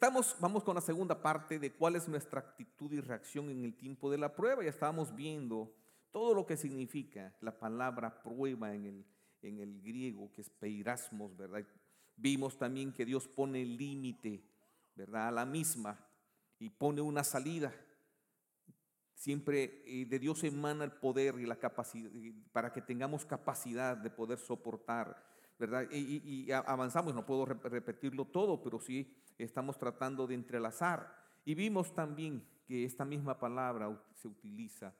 Estamos, vamos con la segunda parte de cuál es nuestra actitud y reacción en el tiempo de la prueba. Ya estábamos viendo todo lo que significa la palabra prueba en el, en el griego, que es peirasmos, ¿verdad? Vimos también que Dios pone límite, ¿verdad? A la misma y pone una salida. Siempre eh, de Dios emana el poder y la capacidad para que tengamos capacidad de poder soportar, ¿verdad? Y, avanzamos, no puedo repetirlo todo, pero sí estamos tratando de entrelazar. Y vimos también que esta misma palabra se utiliza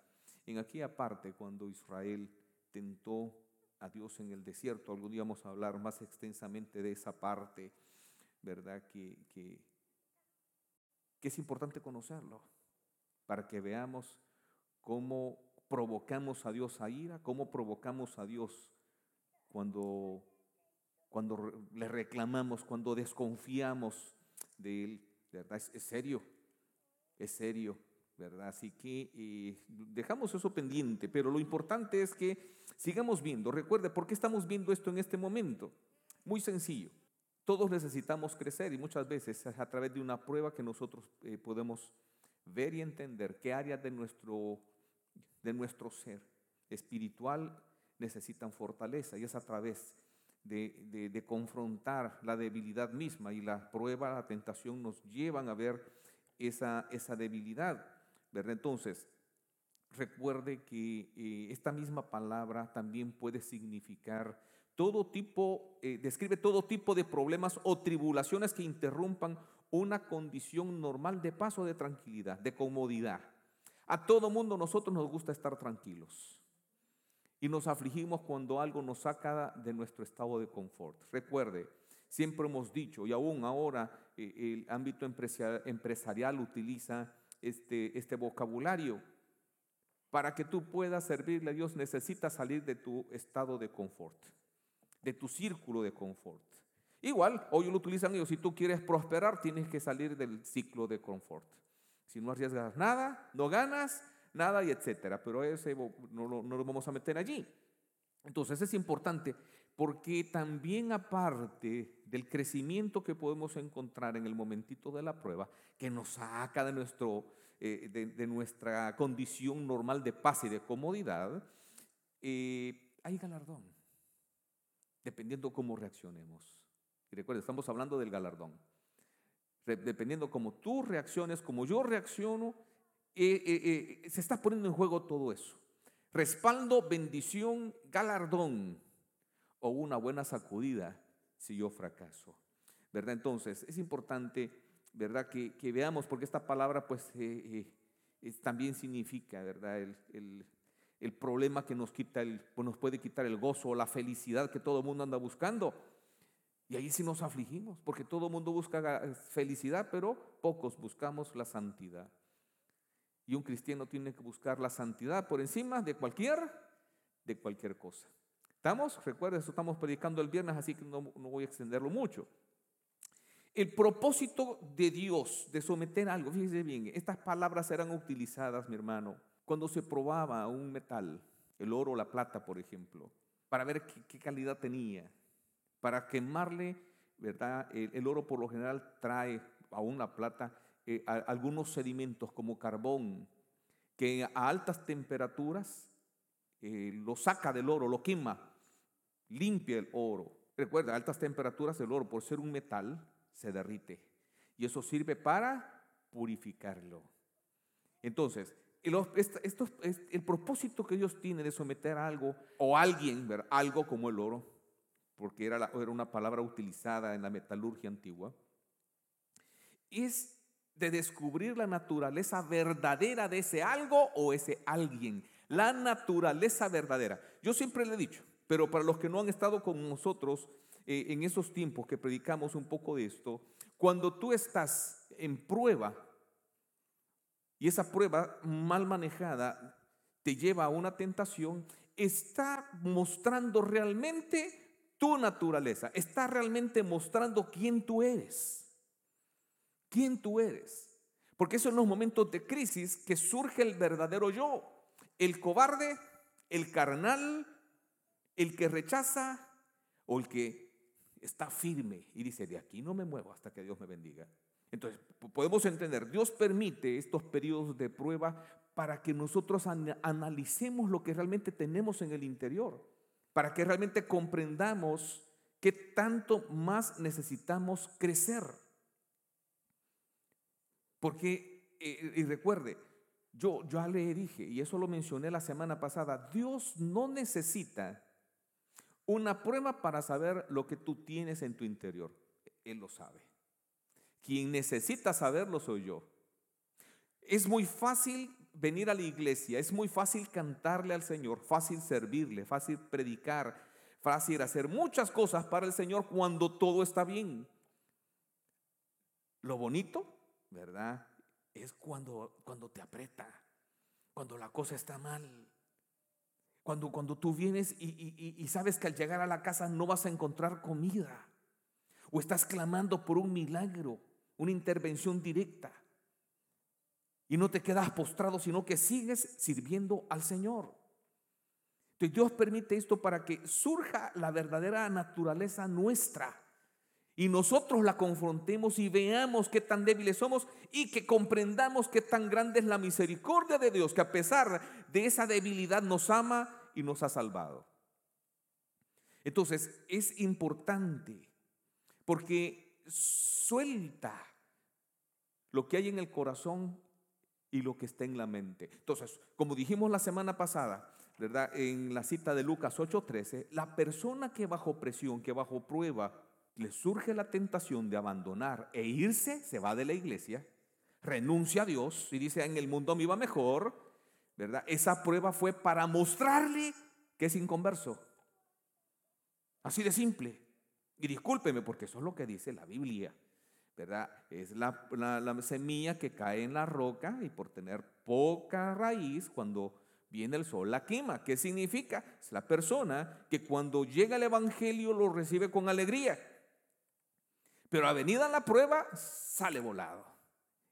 en aquella parte cuando Israel tentó a Dios en el desierto. Algún día vamos a hablar más extensamente de esa parte, ¿verdad? Que, que, que es importante conocerlo para que veamos cómo provocamos a Dios a ira, cómo provocamos a Dios cuando, cuando le reclamamos, cuando desconfiamos de Él, ¿verdad? Es, serio, es serio, ¿verdad? Así que eh, dejamos eso pendiente, pero lo importante es que sigamos viendo. Recuerde, ¿por qué estamos viendo esto en este momento? Muy sencillo. Todos necesitamos crecer y muchas veces es a través de una prueba que nosotros eh, podemos ver y entender qué áreas de nuestro, de nuestro ser espiritual necesitan fortaleza y es a través de, de, confrontar la debilidad misma y la prueba, la tentación nos llevan a ver esa, esa debilidad. ¿verdad? Entonces, recuerde que eh, esta misma palabra también puede significar todo tipo, eh, describe todo tipo de problemas o tribulaciones que interrumpan una condición normal de paso de tranquilidad, de comodidad. A todo mundo nosotros nos gusta estar tranquilos y nos afligimos cuando algo nos saca de nuestro estado de confort. Recuerde, siempre hemos dicho, y aún ahora eh, el ámbito empresarial utiliza este, este vocabulario, para que tú puedas servirle a Dios necesitas salir de tu estado de confort, de tu círculo de confort. Igual, hoy lo utilizan ellos, si tú quieres prosperar, tienes que salir del ciclo de confort. Si no arriesgas nada, no ganas nada y etcétera. Pero ese no lo, no lo vamos a meter allí. Entonces es importante porque también aparte del crecimiento que podemos encontrar en el momentito de la prueba, que nos saca de, nuestro, eh, de, nuestra condición normal de paz y de comodidad, eh, hay galardón, dependiendo cómo reaccionemos. Y recuerda, estamos hablando del galardón. Dependiendo cómo tú reacciones, como yo reacciono, eh, se está poniendo en juego todo eso. Respaldo, bendición, galardón o una buena sacudida si yo fracaso. ¿Verdad? Entonces, es importante, ¿verdad? Que, veamos, porque esta palabra pues eh, eh, también significa, ¿verdad? El, problema que nos quita, el, pues, nos puede quitar el gozo o la felicidad que todo el mundo anda buscando. Y ahí sí nos afligimos, porque todo el mundo busca felicidad, pero pocos buscamos la santidad. Y un cristiano tiene que buscar la santidad por encima de cualquier, de cualquier cosa. ¿Estamos? Recuerden, eso estamos predicando el viernes, así que no, voy a extenderlo mucho. El propósito de Dios de someter algo, fíjese bien, estas palabras eran utilizadas, mi hermano, cuando se probaba un metal, el oro o la plata, por ejemplo, para ver qué, calidad tenía, para quemarle, ¿verdad? El, oro por lo general trae, aún la plata, eh, algunos sedimentos como carbón, que a altas temperaturas eh, lo saca del oro, lo quema limpia el oro. Recuerda, a altas temperaturas el oro, por ser un metal, se derrite. Y eso sirve para purificarlo. Entonces, el, propósito que Dios tiene de someter algo o alguien, ver, algo como el oro, porque era, era una palabra utilizada en la metalurgia antigua, es de descubrir la naturaleza verdadera de ese algo o ese alguien. La naturaleza verdadera. Yo siempre le he dicho, pero para los que no han estado con nosotros eh, en esos tiempos que predicamos un poco de esto, cuando tú estás en prueba y esa prueba mal manejada te lleva a una tentación, está mostrando realmente tu naturaleza, está realmente mostrando quién tú eres, quién tú eres. Porque eso en los momentos de crisis que surge el verdadero yo, el cobarde, el carnal, el que rechaza o el que está firme y dice, de aquí no me muevo hasta que Dios me bendiga. Entonces, podemos entender, Dios permite estos periodos de prueba para que nosotros analicemos lo que realmente tenemos en el interior, para que realmente comprendamos qué tanto más necesitamos crecer. Porque, eh, y recuerde, yo ya le dije, y eso lo mencioné la semana pasada, Dios no necesita una prueba para saber lo que tú tienes en tu interior. Él lo sabe. Quien necesita saberlo soy yo. Es muy fácil venir a la iglesia, es muy fácil cantarle al Señor, fácil servirle, fácil predicar, fácil hacer muchas cosas para el Señor cuando todo está bien. Lo bonito, ¿verdad? Es cuando, cuando te aprieta, cuando la cosa está mal. Cuando, cuando tú vienes y, y sabes que al llegar a la casa no vas a encontrar comida. O estás clamando por un milagro, una intervención directa. Y no te quedas postrado, sino que sigues sirviendo al Señor. Entonces Dios permite esto para que surja la verdadera naturaleza nuestra y nosotros la confrontemos y veamos qué tan débiles somos y que comprendamos qué tan grande es la misericordia de Dios, que a pesar de esa debilidad nos ama y nos ha salvado. Entonces es importante porque suelta lo que hay en el corazón y lo que está en la mente. Entonces, como dijimos la semana pasada, ¿verdad? En la cita de Lucas 8:13, la persona que bajo presión, que bajo prueba, le surge la tentación de abandonar e irse, se va de la iglesia, renuncia a Dios y dice, en el mundo me iba mejor, ¿verdad? Esa prueba fue para mostrarle que es inconverso. Así de simple. Y discúlpeme porque eso es lo que dice la Biblia. ¿verdad? Es la, la, semilla que cae en la roca y por tener poca raíz, cuando viene el sol la quema. ¿Qué significa? Es la persona que cuando llega el Evangelio lo recibe con alegría. Pero a la prueba, sale volado.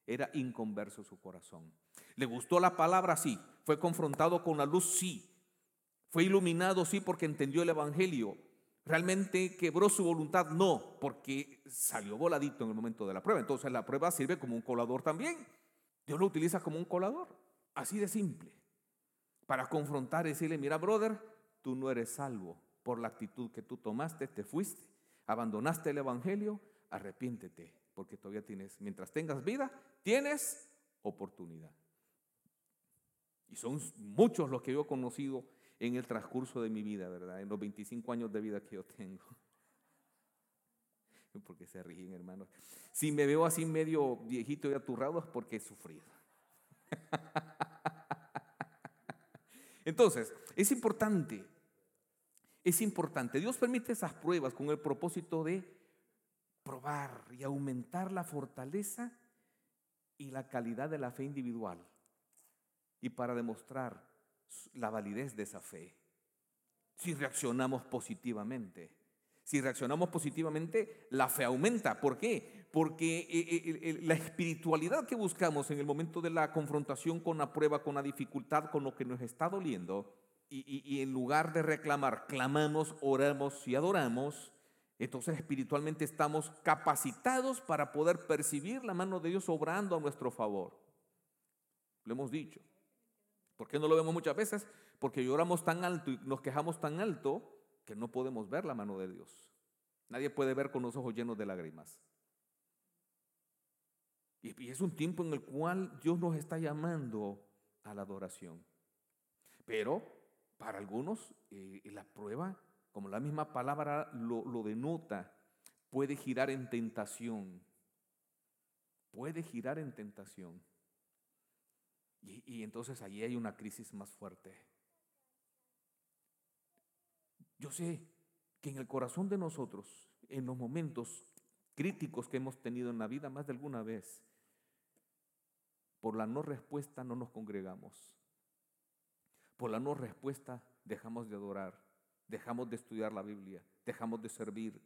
Era inconverso su corazón. ¿Le gustó la palabra? Sí. ¿Fue confrontado con la luz? Sí. ¿Fue iluminado? Sí, porque entendió el Evangelio. ¿Realmente quebró su voluntad? No, porque salió voladito en el momento de la prueba. Entonces la prueba sirve como un colador también. Dios lo utiliza como un colador. Así de simple. Para confrontar y decirle, mira, brother, tú no eres salvo por la actitud que tú tomaste, te fuiste, abandonaste el Evangelio, arrepiéntete, porque todavía tienes, mientras tengas vida, tienes oportunidad. Y son muchos los que yo he conocido en el transcurso de mi vida, ¿verdad? En los 25 años de vida que yo tengo. Porque se ríen, hermanos. Si me veo así medio viejito y aturrado es porque he sufrido. Entonces, es importante, es importante. Dios permite esas pruebas con el propósito de probar y aumentar la fortaleza y la calidad de la fe individual y para demostrar la validez de esa fe. Si reaccionamos positivamente. Si reaccionamos positivamente, la fe aumenta. ¿Por qué? Porque eh, eh, la espiritualidad que buscamos en el momento de la confrontación con la prueba, con la dificultad, con lo que nos está doliendo, y, y en lugar de reclamar, clamamos, oramos y adoramos, entonces espiritualmente estamos capacitados para poder percibir la mano de Dios obrando a nuestro favor. Lo hemos dicho. ¿Por qué no lo vemos muchas veces? Porque lloramos tan alto y nos quejamos tan alto que no podemos ver la mano de Dios. Nadie puede ver con los ojos llenos de lágrimas. Y es un tiempo en el cual Dios nos está llamando a la adoración. Pero para algunos eh, la prueba, como la misma palabra lo, denota, puede girar en tentación. Puede girar en tentación. Y, entonces allí hay una crisis más fuerte. Yo sé que en el corazón de nosotros, en los momentos críticos que hemos tenido en la vida más de alguna vez, por la no respuesta no nos congregamos. Por la no respuesta dejamos de adorar, dejamos de estudiar la Biblia, dejamos de servir.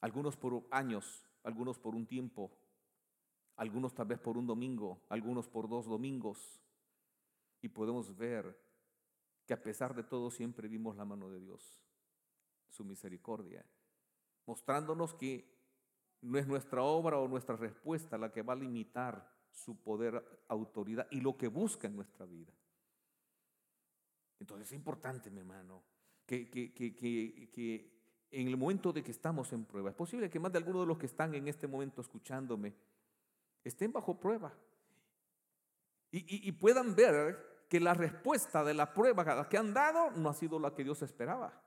Algunos por años, algunos por un tiempo, algunos tal vez por un domingo, algunos por dos domingos, y podemos ver que a pesar de todo siempre vimos la mano de Dios, su misericordia, mostrándonos que no es nuestra obra o nuestra respuesta la que va a limitar su poder, autoridad y lo que busca en nuestra vida. Entonces es importante, mi hermano, que, que, que, que, en el momento de que estamos en prueba, es posible que más de algunos de los que están en este momento escuchándome estén bajo prueba y, y puedan ver que la respuesta de la prueba que han dado no ha sido la que Dios esperaba.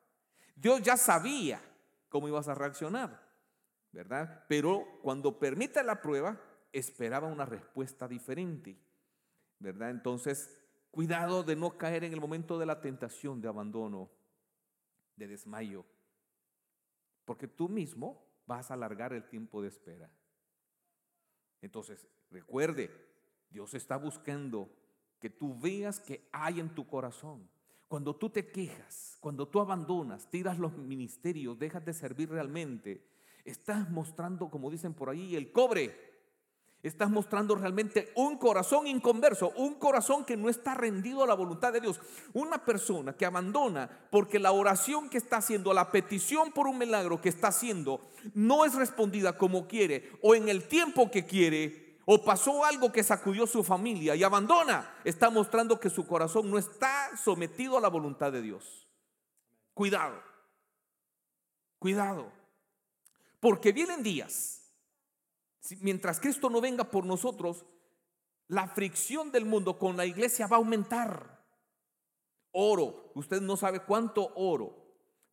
Dios ya sabía cómo ibas a reaccionar, ¿verdad? Pero cuando permite la prueba, esperaba una respuesta diferente, ¿verdad? Entonces, cuidado de no caer en el momento de la tentación de abandono, de desmayo, porque tú mismo vas a alargar el tiempo de espera. Entonces, recuerde, Dios está buscando que tú veas que hay en tu corazón. Cuando tú te quejas, cuando tú abandonas, tiras los ministerios, dejas de servir realmente, estás mostrando, como dicen por ahí, el cobre Estás mostrando realmente un corazón inconverso, un corazón que no está rendido a la voluntad de Dios. Una persona que abandona porque la oración que está haciendo, la petición por un milagro que está haciendo, no es respondida como quiere o en el tiempo que quiere, o pasó algo que sacudió su familia y abandona, está mostrando que su corazón no está sometido a la voluntad de Dios. Cuidado, cuidado, porque vienen días mientras Cristo no venga por nosotros, la fricción del mundo con la iglesia va a aumentar. Oro, usted no sabe cuánto oro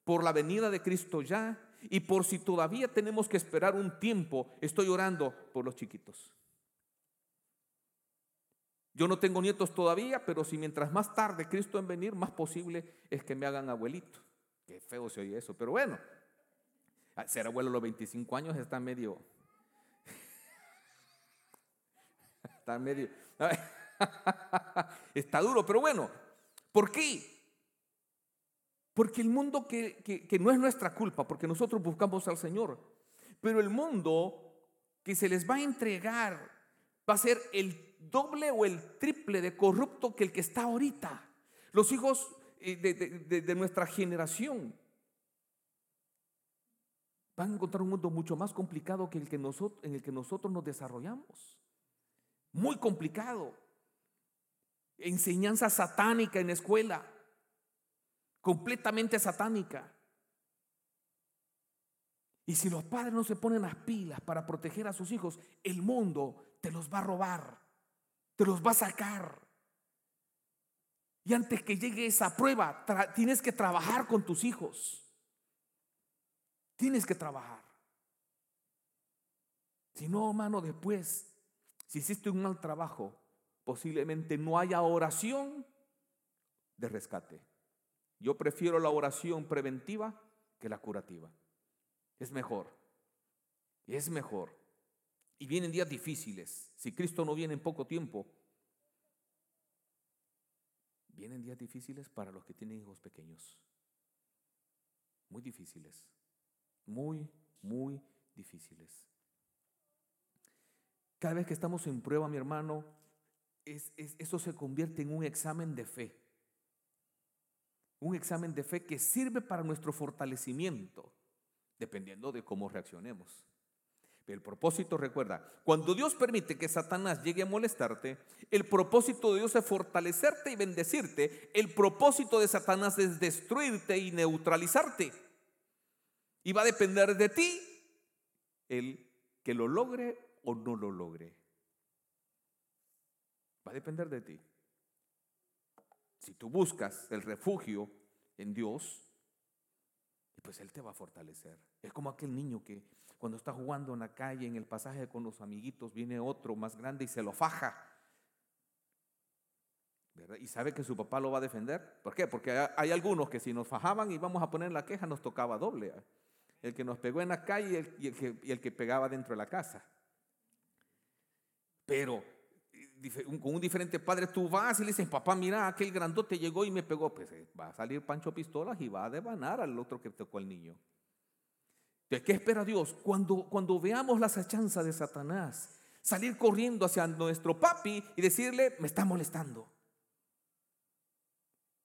por la venida de Cristo ya y por si todavía tenemos que esperar un tiempo, estoy orando por los chiquitos. Yo no tengo nietos todavía, pero si mientras más tarde Cristo en venir, más posible es que me hagan abuelito. Qué feo se oye eso, pero bueno, ser abuelo a los 25 años está medio, Está medio. Está duro, pero bueno. ¿Por qué? Porque el mundo que, no es nuestra culpa, porque nosotros buscamos al Señor, pero el mundo que se les va a entregar va a ser el doble o el triple de corrupto que el que está ahorita. Los hijos eh, de, de nuestra generación van a encontrar un mundo mucho más complicado que el que nosotros, en el que nosotros nos desarrollamos muy complicado. Enseñanza satánica en escuela, completamente satánica. Y si los padres no se ponen las pilas para proteger a sus hijos, el mundo te los va a robar, te los va a sacar. Y antes que llegue esa prueba, tienes que trabajar con tus hijos. Tienes que trabajar. Si no, hermano, después si hiciste un mal trabajo, posiblemente no haya oración de rescate. Yo prefiero la oración preventiva que la curativa. Es mejor. Es mejor. Y vienen días difíciles. Si Cristo no viene en poco tiempo, vienen días difíciles para los que tienen hijos pequeños. Muy difíciles. Muy, muy difíciles. Cada vez que estamos en prueba, mi hermano, eso se convierte en un examen de fe. Un examen de fe que sirve para nuestro fortalecimiento, dependiendo de cómo reaccionemos. Pero el propósito, recuerda, cuando Dios permite que Satanás llegue a molestarte, el propósito de Dios es fortalecerte y bendecirte. El propósito de Satanás es destruirte y neutralizarte. Y va a depender de ti el que lo logre o no lo logre. Va a depender de ti. Si tú buscas el refugio en Dios, pues Él te va a fortalecer. Es como aquel niño que cuando está jugando en la calle, en el pasaje con los amiguitos, viene otro más grande y se lo faja. Y sabe que su papá lo va a defender. ¿Por qué? Porque hay algunos que si nos fajaban y vamos a poner la queja, nos tocaba doble. El que nos pegó en la calle y el, que, y el que pegaba dentro de la casa. Pero con un diferente padre tú vas y le dices, papá, mira, aquel grandote llegó y me pegó. Pues eh, va a salir Pancho Pistolas y va a devanar al otro que tocó al niño. ¿De qué espera Dios? Cuando, cuando veamos las achanzas de Satanás, salir corriendo hacia nuestro papi y decirle, me está molestando.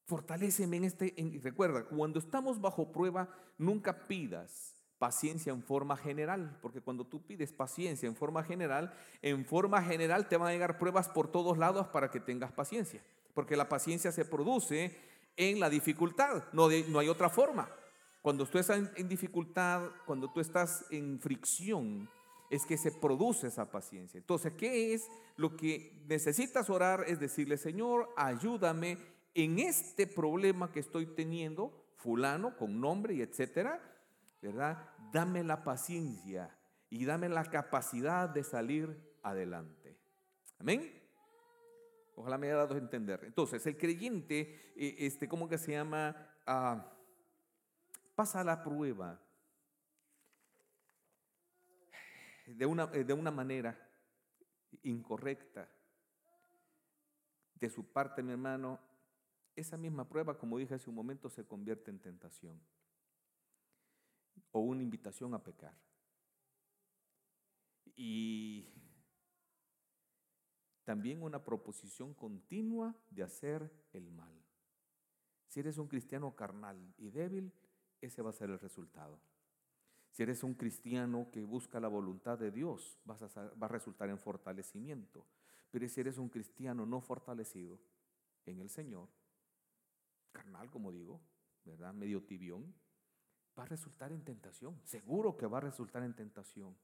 Fortaléceme en este, recuerda, cuando estamos bajo prueba, nunca pidas paciencia en forma general, porque cuando tú pides paciencia en forma general, en forma general te van a llegar pruebas por todos lados para que tengas paciencia, porque la paciencia se produce en la dificultad, no, no hay otra forma. Cuando tú estás en, dificultad, cuando tú estás en fricción, es que se produce esa paciencia. Entonces, ¿qué es lo que necesitas orar? Es decirle, Señor, ayúdame en este problema que estoy teniendo, fulano, con nombre y etcétera, ¿verdad? Dame la paciencia y dame la capacidad de salir adelante. Amén. Ojalá me haya dado a entender. Entonces, el creyente, eh, este, ¿cómo que se llama? Ah, pasa la prueba de una, eh, de una manera incorrecta de su parte, mi hermano, esa misma prueba, como dije hace un momento, se convierte en tentación o una invitación a pecar. Y también una proposición continua de hacer el mal. Si eres un cristiano carnal y débil, ese va a ser el resultado. Si eres un cristiano que busca la voluntad de Dios, va a resultar en fortalecimiento. Pero si eres un cristiano no fortalecido en el Señor, carnal, como digo, ¿verdad? Medio tibión, va a resultar en tentación. Seguro que va a resultar en tentación.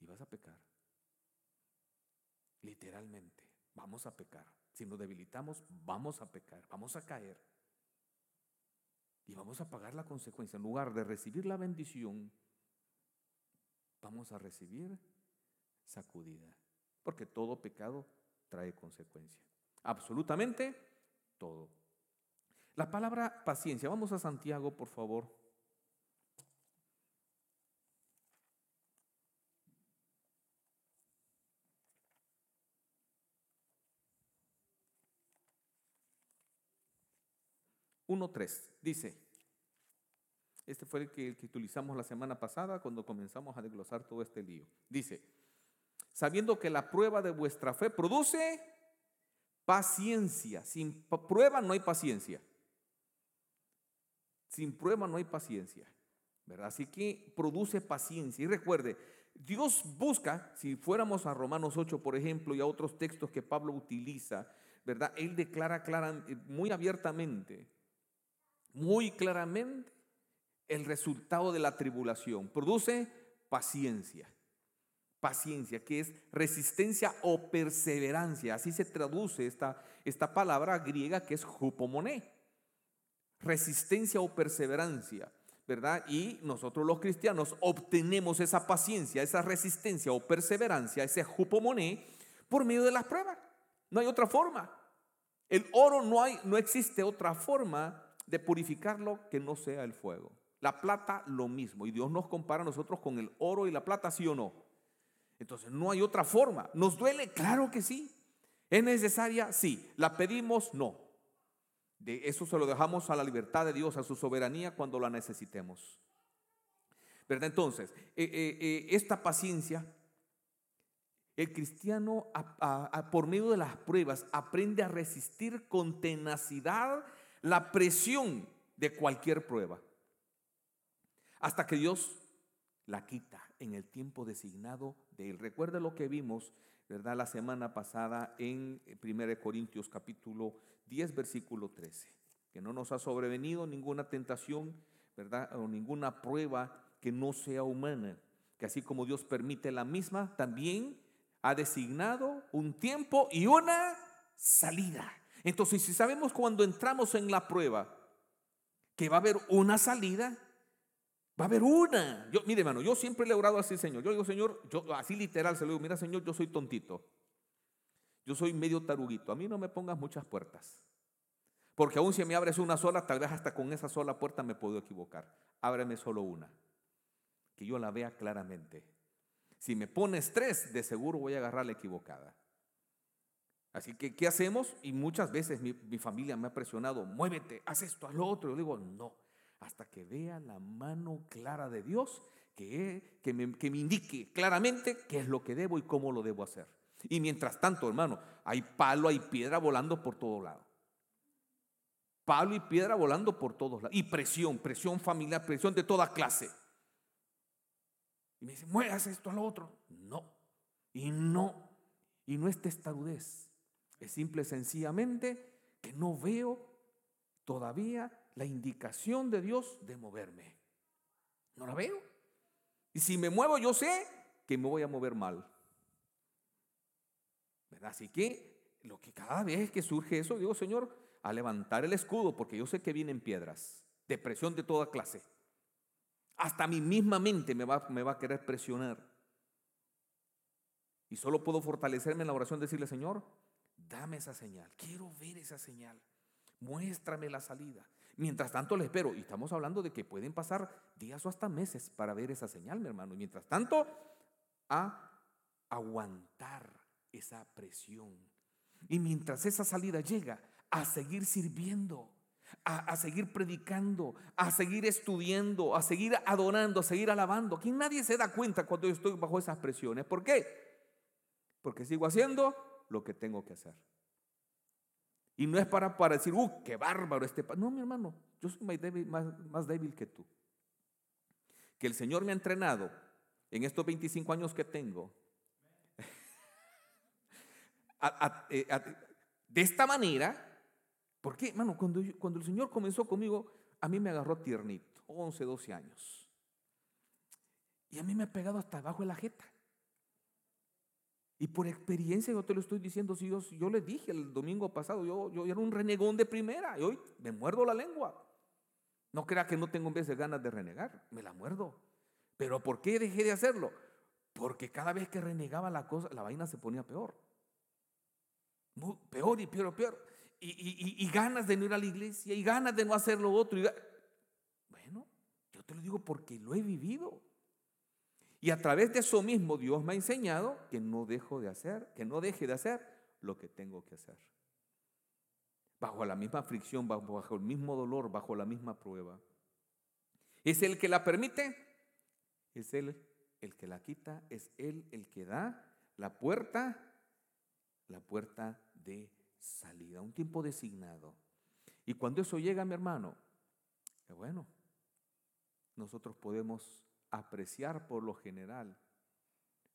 Y vas a pecar. Literalmente, vamos a pecar. Si nos debilitamos, vamos a pecar, vamos a caer. Y vamos a pagar la consecuencia. En lugar de recibir la bendición, vamos a recibir sacudida. Porque todo pecado trae consecuencia. Absolutamente todo. La palabra paciencia. Vamos a Santiago, por favor. Uno tres dice. Este fue el que, utilizamos la semana pasada cuando comenzamos a desglosar todo este lío. Dice, sabiendo que la prueba de vuestra fe produce paciencia. Sin prueba no hay paciencia. Sin prueba no hay paciencia. ¿verdad? Así que produce paciencia. Y recuerde, Dios busca, si fuéramos a Romanos 8, por ejemplo, y a otros textos que Pablo utiliza, ¿verdad? Él declara clara, muy abiertamente, muy claramente, el resultado de la tribulación. Produce paciencia. Paciencia, que es resistencia o perseverancia. Así se traduce esta, esta palabra griega que es jupomoné resistencia o perseverancia, ¿verdad? Y nosotros los cristianos obtenemos esa paciencia, esa resistencia o perseverancia, ese jupomoné, por medio de las pruebas. No hay otra forma. El oro no hay, no existe otra forma de purificarlo que no sea el fuego. La plata lo mismo. Y Dios nos compara a nosotros con el oro y la plata, sí o no. Entonces no hay otra forma. ¿Nos duele? Claro que sí. ¿Es necesaria? Sí. ¿La pedimos? No. De eso se lo dejamos a la libertad de Dios, a su soberanía cuando la necesitemos. ¿Verdad? Entonces, eh, eh, eh, esta paciencia, el cristiano por medio de las pruebas aprende a resistir con tenacidad la presión de cualquier prueba. Hasta que Dios la quita en el tiempo designado de él. Recuerda lo que vimos, ¿verdad? La semana pasada en 1 Corintios capítulo 10, versículo 13. Que no nos ha sobrevenido ninguna tentación, ¿verdad? O ninguna prueba que no sea humana. Que así como Dios permite la misma, también ha designado un tiempo y una salida. Entonces, si sabemos cuando entramos en la prueba que va a haber una salida, va a haber una. Yo, mire, hermano, yo siempre le he orado así, Señor. Yo digo, Señor, yo así literal se lo digo, mira, Señor, yo soy tontito. Yo soy medio taruguito. A mí no me pongas muchas puertas. Porque aún si me abres una sola, tal vez hasta con esa sola puerta me puedo equivocar. Ábreme solo una. Que yo la vea claramente. Si me pones tres, de seguro voy a agarrar la equivocada. Así que, ¿qué hacemos? Y muchas veces mi, familia me ha presionado, muévete, haz esto, haz lo otro. Yo digo, no, hasta que vea la mano clara de Dios que, me indique claramente qué es lo que debo y cómo lo debo hacer. Y mientras tanto, hermano, hay palo, hay piedra volando por todo lado. Palo y piedra volando por todos lados. Y presión, presión familiar, presión de toda clase. Y me dice, muevas esto a lo otro. No. Y no. Y no es testarudez. Es simple sencillamente que no veo todavía la indicación de Dios de moverme. No la veo. Y si me muevo, yo sé que me voy a mover mal. Así que lo que cada vez que surge eso, digo, Señor, a levantar el escudo, porque yo sé que vienen piedras, depresión de toda clase. Hasta mi misma mente me va, me va a querer presionar. Y solo puedo fortalecerme en la oración, decirle, Señor, dame esa señal, quiero ver esa señal, muéstrame la salida. Mientras tanto le espero, y estamos hablando de que pueden pasar días o hasta meses para ver esa señal, mi hermano. Y mientras tanto, a aguantar esa presión. Y mientras esa salida llega, a seguir sirviendo, a, seguir predicando, a seguir estudiando, a seguir adorando, a seguir alabando. Aquí nadie se da cuenta cuando yo estoy bajo esas presiones. ¿Por qué? Porque sigo haciendo lo que tengo que hacer. Y no es para, para decir, ¡uh, qué bárbaro este! No, mi hermano, yo soy más débil, que tú. Que el Señor me ha entrenado en estos 25 años que tengo. Eh, de esta manera, ¿por qué? Hermano, cuando, cuando el Señor comenzó conmigo, a mí me agarró tiernito, 11, 12 años. Y a mí me ha pegado hasta abajo de la jeta. Y por experiencia yo te lo estoy diciendo, si yo, yo le dije el domingo pasado, yo, yo era un renegón de primera y hoy me muerdo la lengua. No crea que no tengo en vez de ganas de renegar, me la muerdo. Pero ¿por qué dejé de hacerlo? Porque cada vez que renegaba la cosa, la vaina se ponía peor. Peor y peor y peor. Y, ganas de no ir a la iglesia y ganas de no hacer lo otro. bueno, yo te lo digo porque lo he vivido. Y a través de eso mismo Dios me ha enseñado que no dejo de hacer, que no deje de hacer lo que tengo que hacer. Bajo la misma fricción, bajo, el mismo dolor, bajo la misma prueba. ¿Es el que la permite? Es Él el que la quita, es Él el que da la puerta, la puerta de salida, un tiempo designado. Y cuando eso llega, mi hermano, bueno, nosotros podemos apreciar por lo general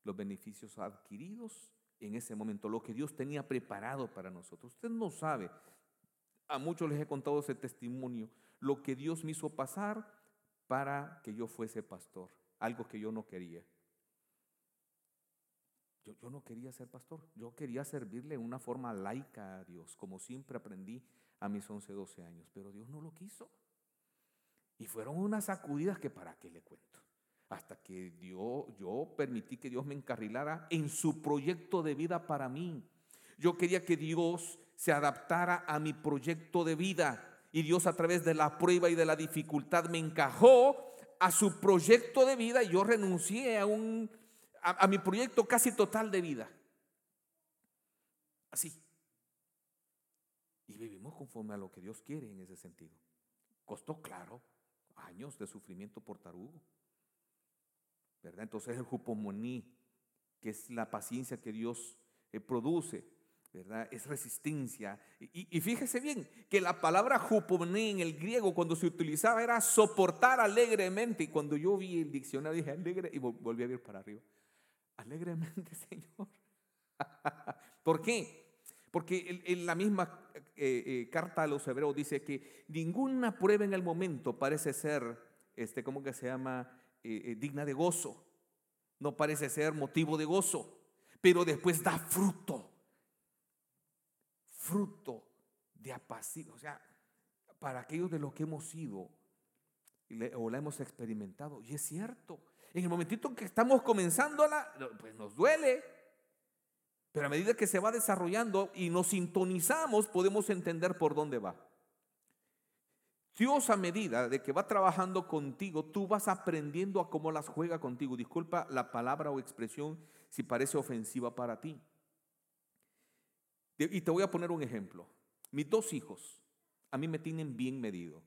los beneficios adquiridos en ese momento, lo que Dios tenía preparado para nosotros. Usted no sabe, a muchos les he contado ese testimonio, lo que Dios me hizo pasar para que yo fuese pastor, algo que yo no quería. Yo, no quería ser pastor, yo quería servirle de una forma laica a Dios, como siempre aprendí a mis 11, 12 años, pero Dios no lo quiso. Y fueron unas sacudidas que para qué le cuento hasta que Dios, yo permití que Dios me encarrilara en su proyecto de vida para mí. Yo quería que Dios se adaptara a mi proyecto de vida y Dios a través de la prueba y de la dificultad me encajó a su proyecto de vida y yo renuncié a, un, a, mi proyecto casi total de vida. Así. Y vivimos conforme a lo que Dios quiere en ese sentido. Costó, claro, años de sufrimiento por tarugo. ¿verdad? Entonces el jupomoní, que es la paciencia que Dios eh, produce, ¿verdad? Es resistencia. Y, fíjese bien que la palabra jupomoní en el griego cuando se utilizaba era soportar alegremente. Y cuando yo vi el diccionario dije alegre y volví a ver para arriba. Alegremente, Señor. ¿Por qué? Porque en, la misma eh, eh, carta a los hebreos dice que ninguna prueba en el momento parece ser, este, ¿cómo que se llama? Eh, digna de gozo, no parece ser motivo de gozo, pero después da fruto, fruto de apacible, o sea, para aquellos de los que hemos sido o la hemos experimentado, y es cierto, en el momentito que estamos comenzándola, pues nos duele, pero a medida que se va desarrollando y nos sintonizamos, podemos entender por dónde va. Dios a medida de que va trabajando contigo, tú vas aprendiendo a cómo las juega contigo. Disculpa la palabra o expresión si parece ofensiva para ti. Y te voy a poner un ejemplo. Mis dos hijos a mí me tienen bien medido.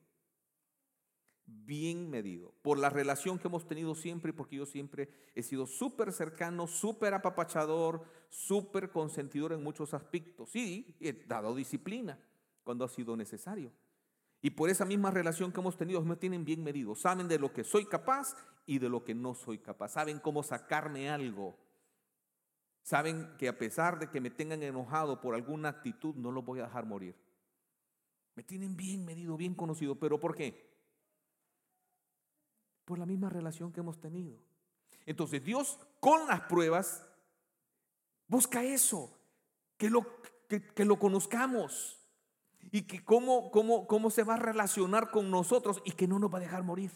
Bien medido. Por la relación que hemos tenido siempre, porque yo siempre he sido súper cercano, súper apapachador, súper consentidor en muchos aspectos. Y he dado disciplina cuando ha sido necesario. Y por esa misma relación que hemos tenido, me tienen bien medido. Saben de lo que soy capaz y de lo que no soy capaz. Saben cómo sacarme algo. Saben que a pesar de que me tengan enojado por alguna actitud, no los voy a dejar morir. Me tienen bien medido, bien conocido. ¿Pero por qué? Por la misma relación que hemos tenido. Entonces Dios con las pruebas busca eso, que lo, que, lo conozcamos y que cómo, cómo, cómo se va a relacionar con nosotros y que no nos va a dejar morir.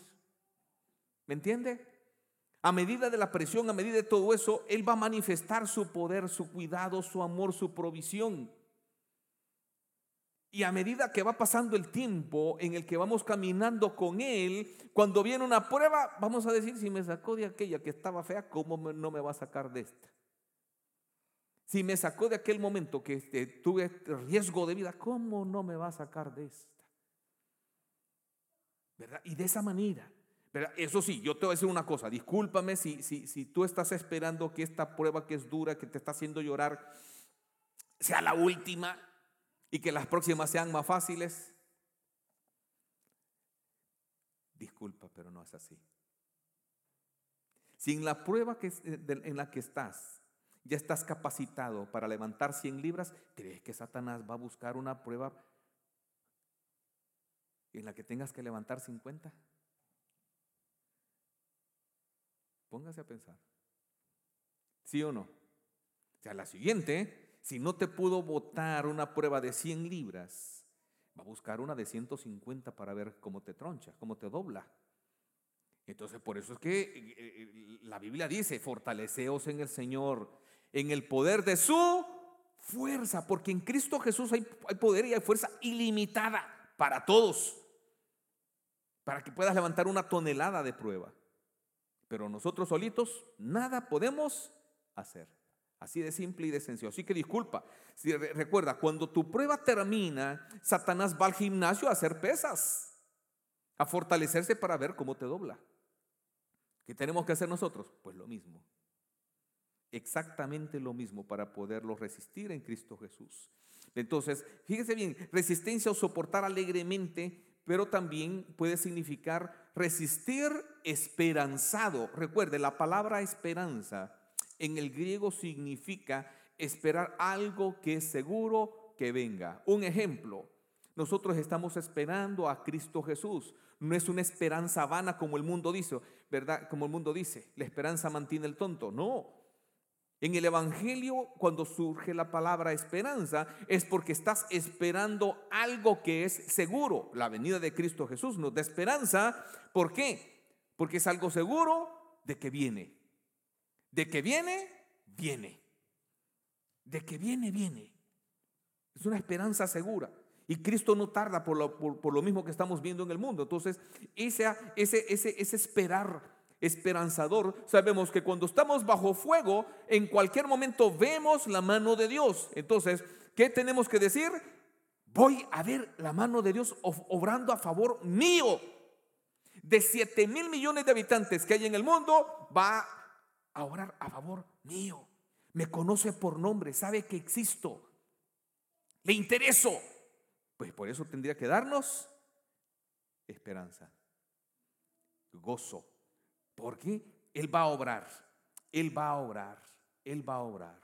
¿Me entiende? A medida de la presión, a medida de todo eso, Él va a manifestar su poder, su cuidado, su amor, su provisión. Y a medida que va pasando el tiempo en el que vamos caminando con Él, cuando viene una prueba, vamos a decir, si me sacó de aquella que estaba fea, ¿cómo no me va a sacar de esta? Si me sacó de aquel momento que este, tuve riesgo de vida, ¿cómo no me va a sacar de esta? ¿Verdad? Y de esa manera. Eso sí, yo te voy a decir una cosa, discúlpame si, si, si tú estás esperando que esta prueba que es dura, que te está haciendo llorar, sea la última y que las próximas sean más fáciles. Disculpa, pero no es así. Si en la prueba que, en la que estás ya estás capacitado para levantar 100 libras, ¿crees que Satanás va a buscar una prueba en la que tengas que levantar 50? Póngase a pensar. ¿Sí o no? O sea, la siguiente si no te pudo votar una prueba de 100 libras, va a buscar una de 150 para ver cómo te troncha, cómo te dobla. Entonces, por eso es que eh, eh, la Biblia dice, fortaleceos en el Señor, en el poder de su fuerza, porque en Cristo Jesús hay, hay poder y hay fuerza ilimitada para todos, para que puedas levantar una tonelada de prueba. Pero nosotros solitos nada podemos hacer. Así de simple y de sencillo. Así que disculpa. Si recuerda, cuando tu prueba termina, Satanás va al gimnasio a hacer pesas, a fortalecerse para ver cómo te dobla. ¿Qué tenemos que hacer nosotros? Pues lo mismo. Exactamente lo mismo para poderlo resistir en Cristo Jesús. Entonces, fíjese bien, resistencia o soportar alegremente, pero también puede significar resistir esperanzado. Recuerde, la palabra esperanza en el griego significa esperar algo que es seguro que venga. Un ejemplo, nosotros estamos esperando a Cristo Jesús. No es una esperanza vana como el mundo dice, ¿verdad? Como el mundo dice, la esperanza mantiene el tonto. No. En el Evangelio, cuando surge la palabra esperanza, es porque estás esperando algo que es seguro. La venida de Cristo Jesús nos da esperanza. ¿Por qué? Porque es algo seguro de que viene. De que viene, viene. De que viene, viene. Es una esperanza segura. Y Cristo no tarda por lo, por, lo mismo que estamos viendo en el mundo. Entonces, ese, ese, ese, esperar esperanzador, sabemos que cuando estamos bajo fuego, en cualquier momento vemos la mano de Dios. Entonces, ¿qué tenemos que decir? Voy a ver la mano de Dios obrando a favor mío. De 7 mil millones de habitantes que hay en el mundo, va a orar a favor mío. Me conoce por nombre, sabe que existo. Le intereso. Pues por eso tendría que darnos esperanza, gozo. Porque Él va a obrar, Él va a obrar, Él va a obrar.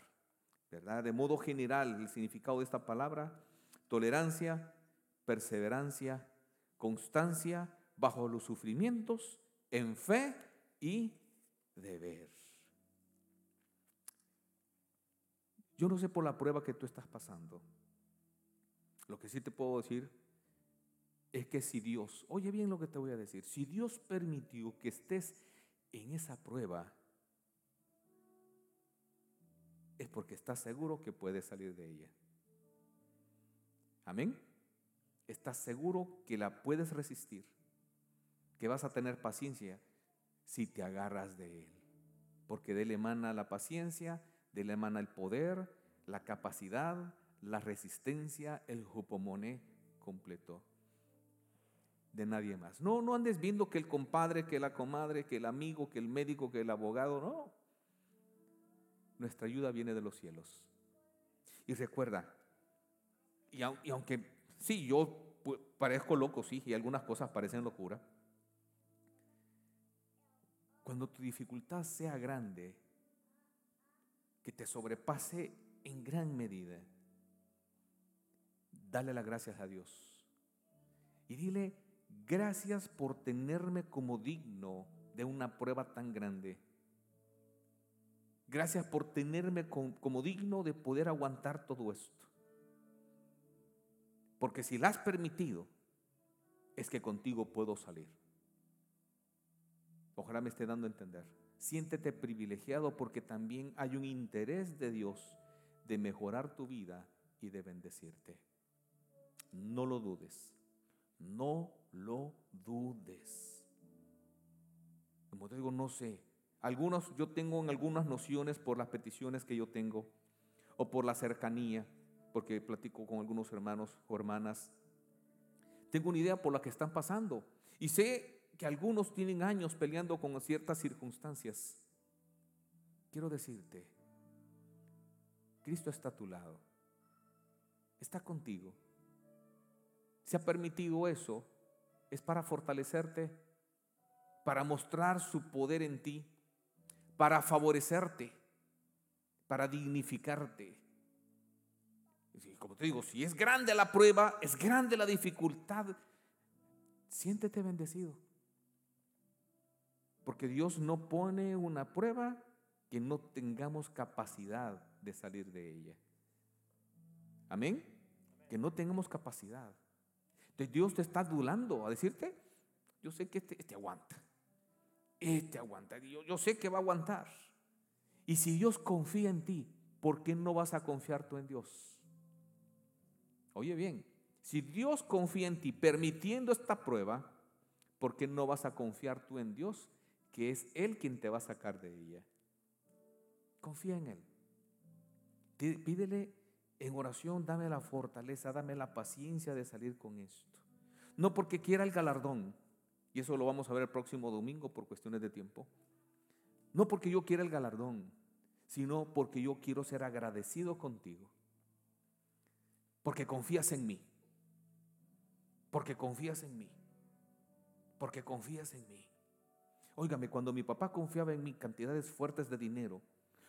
¿Verdad? De modo general, el significado de esta palabra, tolerancia, perseverancia, constancia bajo los sufrimientos, en fe y deber. Yo no sé por la prueba que tú estás pasando. Lo que sí te puedo decir es que si Dios, oye bien lo que te voy a decir, si Dios permitió que estés en esa prueba, es porque estás seguro que puedes salir de ella. Amén. Estás seguro que la puedes resistir, que vas a tener paciencia si te agarras de Él. Porque de Él emana la paciencia, de Él emana el poder, la capacidad, la resistencia, el jupomone completo. De nadie más. No, no andes viendo que el compadre, que la comadre, que el amigo, que el médico, que el abogado, no. Nuestra ayuda viene de los cielos. Y recuerda, y, aunque sí, yo parezco loco, sí, y algunas cosas parecen locura. Cuando tu dificultad sea grande, que te sobrepase en gran medida, dale las gracias a Dios. Y dile, gracias por tenerme como digno de una prueba tan grande. Gracias por tenerme como digno de poder aguantar todo esto. Porque si la has permitido, es que contigo puedo salir. Ojalá me esté dando a entender. Siéntete privilegiado porque también hay un interés de Dios de mejorar tu vida y de bendecirte. No lo dudes. No lo dudes. Como te digo, no sé. Algunos, yo tengo en algunas nociones por las peticiones que yo tengo o por la cercanía, porque platico con algunos hermanos o hermanas. Tengo una idea por la que están pasando y sé que algunos tienen años peleando con ciertas circunstancias. Quiero decirte, Cristo está a tu lado, está contigo. Se ha permitido eso, es para fortalecerte, para mostrar su poder en ti, para favorecerte, para dignificarte. Como te digo, si es grande la prueba, es grande la dificultad, siéntete bendecido. Porque Dios no pone una prueba que no tengamos capacidad de salir de ella. Amén. Que no tengamos capacidad. Entonces Dios te está adulando a decirte, yo sé que este, este aguanta, este aguanta, yo, yo sé que va a aguantar. Y si Dios confía en ti, ¿por qué no vas a confiar tú en Dios? Oye bien, si Dios confía en ti permitiendo esta prueba, ¿por qué no vas a confiar tú en Dios, que es Él quien te va a sacar de ella? Confía en Él. Pídele en oración, dame la fortaleza, dame la paciencia de salir con esto. No porque quiera el galardón, y eso lo vamos a ver el próximo domingo por cuestiones de tiempo. No porque yo quiera el galardón, sino porque yo quiero ser agradecido contigo. Porque confías en mí. Porque confías en mí. Porque confías en mí. Óigame, cuando mi papá confiaba en mí cantidades fuertes de dinero,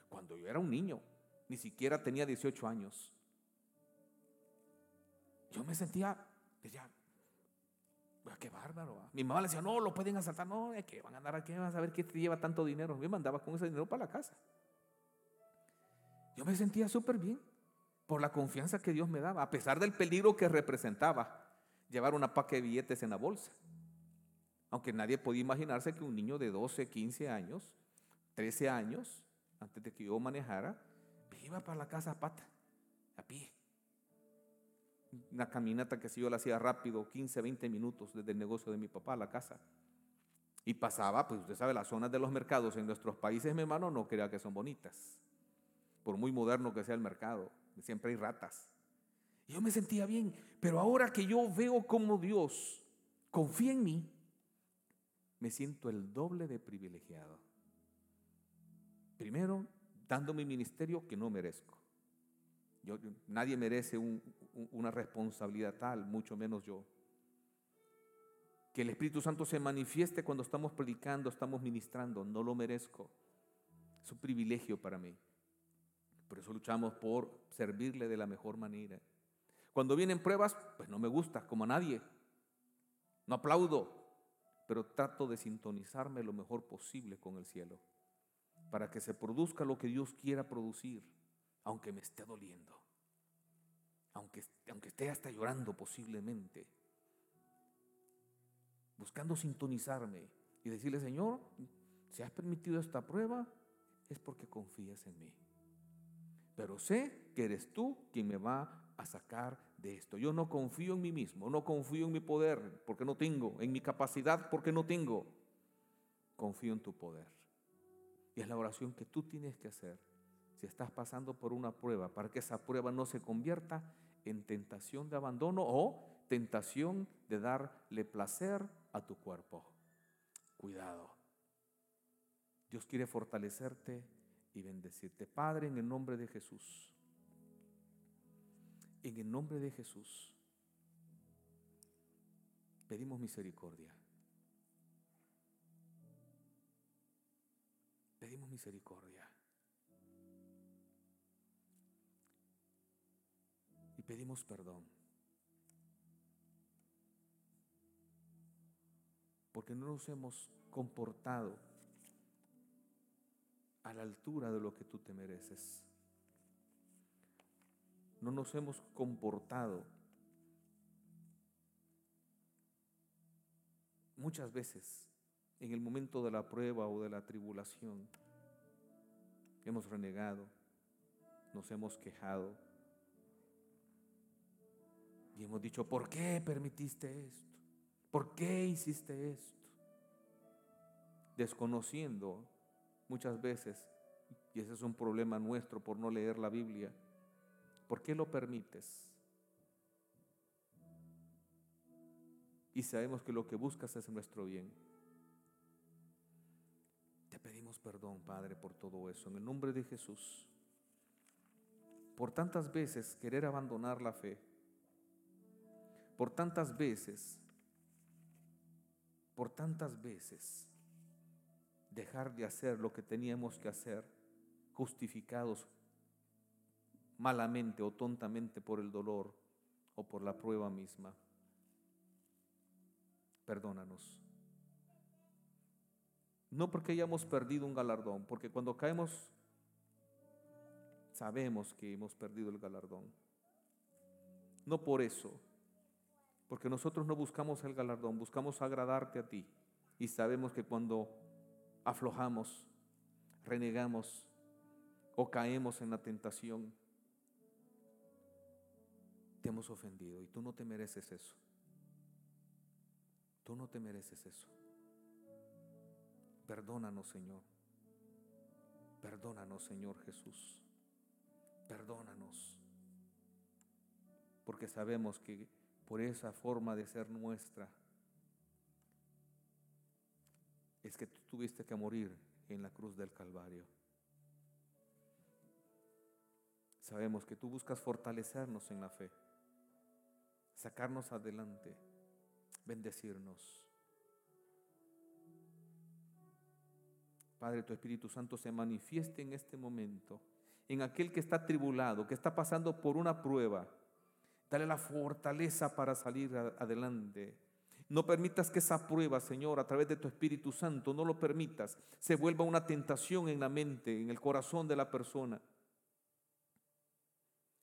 cuando yo era un niño, ni siquiera tenía 18 años, yo me sentía, decía, qué bárbaro. Mi mamá le decía, no, lo pueden asaltar, no, es que van a andar aquí, van a saber que te lleva tanto dinero. Me mandaba con ese dinero para la casa. Yo me sentía súper bien por la confianza que Dios me daba, a pesar del peligro que representaba llevar una paca de billetes en la bolsa. Aunque nadie podía imaginarse que un niño de 12, 15 años, 13 años, antes de que yo manejara, iba para la casa a pata, a pie una caminata que si yo la hacía rápido, 15, 20 minutos desde el negocio de mi papá a la casa. Y pasaba, pues usted sabe, las zonas de los mercados en nuestros países, mi hermano, no crea que son bonitas. Por muy moderno que sea el mercado, siempre hay ratas. Yo me sentía bien, pero ahora que yo veo cómo Dios confía en mí, me siento el doble de privilegiado. Primero, dando mi ministerio que no merezco nadie merece una responsabilidad tal, mucho menos yo. Que el Espíritu Santo se manifieste cuando estamos predicando, estamos ministrando, no lo merezco. Es un privilegio para mí. Por eso luchamos por servirle de la mejor manera. Cuando vienen pruebas, pues no me gusta, como a nadie. No aplaudo, pero trato de sintonizarme lo mejor posible con el cielo, para que se produzca lo que Dios quiera producir aunque me esté doliendo, aunque, aunque esté hasta llorando posiblemente, buscando sintonizarme y decirle, Señor, si has permitido esta prueba, es porque confías en mí. Pero sé que eres tú quien me va a sacar de esto. Yo no confío en mí mismo, no confío en mi poder porque no tengo, en mi capacidad porque no tengo. Confío en tu poder. Y es la oración que tú tienes que hacer si estás pasando por una prueba, para que esa prueba no se convierta en tentación de abandono o tentación de darle placer a tu cuerpo. Cuidado. Dios quiere fortalecerte y bendecirte. Padre, en el nombre de Jesús. En el nombre de Jesús. Pedimos misericordia. Pedimos misericordia. Y pedimos perdón. Porque no nos hemos comportado a la altura de lo que tú te mereces. No nos hemos comportado muchas veces en el momento de la prueba o de la tribulación. Hemos renegado, nos hemos quejado y hemos dicho, ¿por qué permitiste esto? ¿Por qué hiciste esto? Desconociendo muchas veces, y ese es un problema nuestro por no leer la Biblia, ¿por qué lo permites? Y sabemos que lo que buscas es nuestro bien. Te pedimos perdón, Padre, por todo eso, en el nombre de Jesús. Por tantas veces querer abandonar la fe, por tantas veces, por tantas veces dejar de hacer lo que teníamos que hacer, justificados malamente o tontamente por el dolor o por la prueba misma. Perdónanos. No porque hayamos perdido un galardón, porque cuando caemos sabemos que hemos perdido el galardón. No por eso, porque nosotros no buscamos el galardón, buscamos agradarte a ti. Y sabemos que cuando aflojamos, renegamos o caemos en la tentación, te hemos ofendido y tú no te mereces eso. Tú no te mereces eso. Perdónanos, Señor. Perdónanos, Señor Jesús. Perdónanos. Porque sabemos que por esa forma de ser nuestra es que tú tuviste que morir en la cruz del Calvario. Sabemos que tú buscas fortalecernos en la fe, sacarnos adelante bendecirnos. Padre, tu Espíritu Santo se manifieste en este momento, en aquel que está tribulado, que está pasando por una prueba. Dale la fortaleza para salir adelante. No permitas que esa prueba, Señor, a través de tu Espíritu Santo, no lo permitas, se vuelva una tentación en la mente, en el corazón de la persona.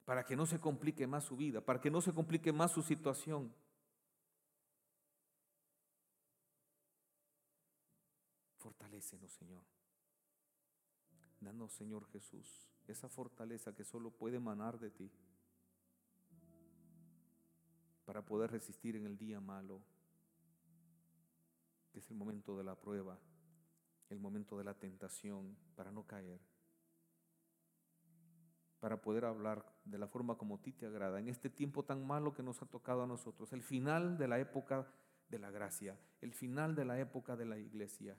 Para que no se complique más su vida, para que no se complique más su situación. Fortalécenos, Señor. Danos, Señor Jesús, esa fortaleza que solo puede emanar de ti para poder resistir en el día malo, que es el momento de la prueba, el momento de la tentación, para no caer, para poder hablar de la forma como a ti te agrada, en este tiempo tan malo que nos ha tocado a nosotros, el final de la época de la gracia, el final de la época de la iglesia.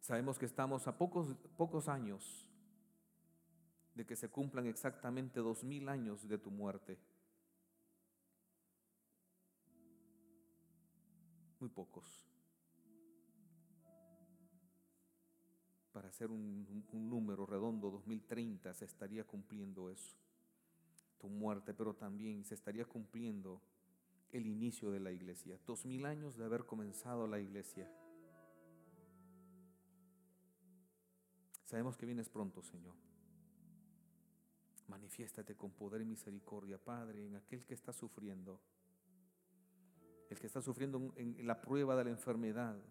Sabemos que estamos a pocos, pocos años de que se cumplan exactamente dos mil años de tu muerte. Muy pocos. Para hacer un, número redondo, 2030 se estaría cumpliendo eso, tu muerte, pero también se estaría cumpliendo el inicio de la iglesia. Dos mil años de haber comenzado la iglesia. Sabemos que vienes pronto, Señor. Manifiéstate con poder y misericordia, Padre, en aquel que está sufriendo. El que está sufriendo en la prueba de la enfermedad.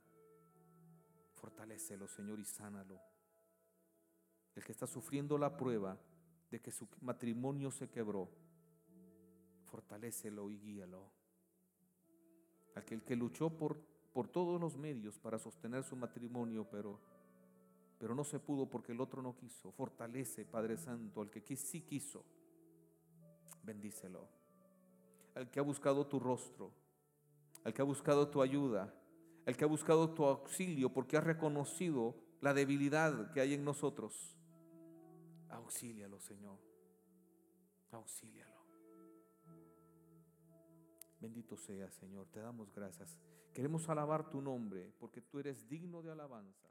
Fortalécelo, Señor, y sánalo. El que está sufriendo la prueba de que su matrimonio se quebró. Fortalécelo y guíalo. Aquel que luchó por, por todos los medios para sostener su matrimonio, pero pero no se pudo porque el otro no quiso. Fortalece, Padre Santo, al que sí quiso. Bendícelo. Al que ha buscado tu rostro, al que ha buscado tu ayuda, al que ha buscado tu auxilio porque ha reconocido la debilidad que hay en nosotros. Auxílialo, Señor. Auxílialo. Bendito sea, Señor. Te damos gracias. Queremos alabar tu nombre porque tú eres digno de alabanza.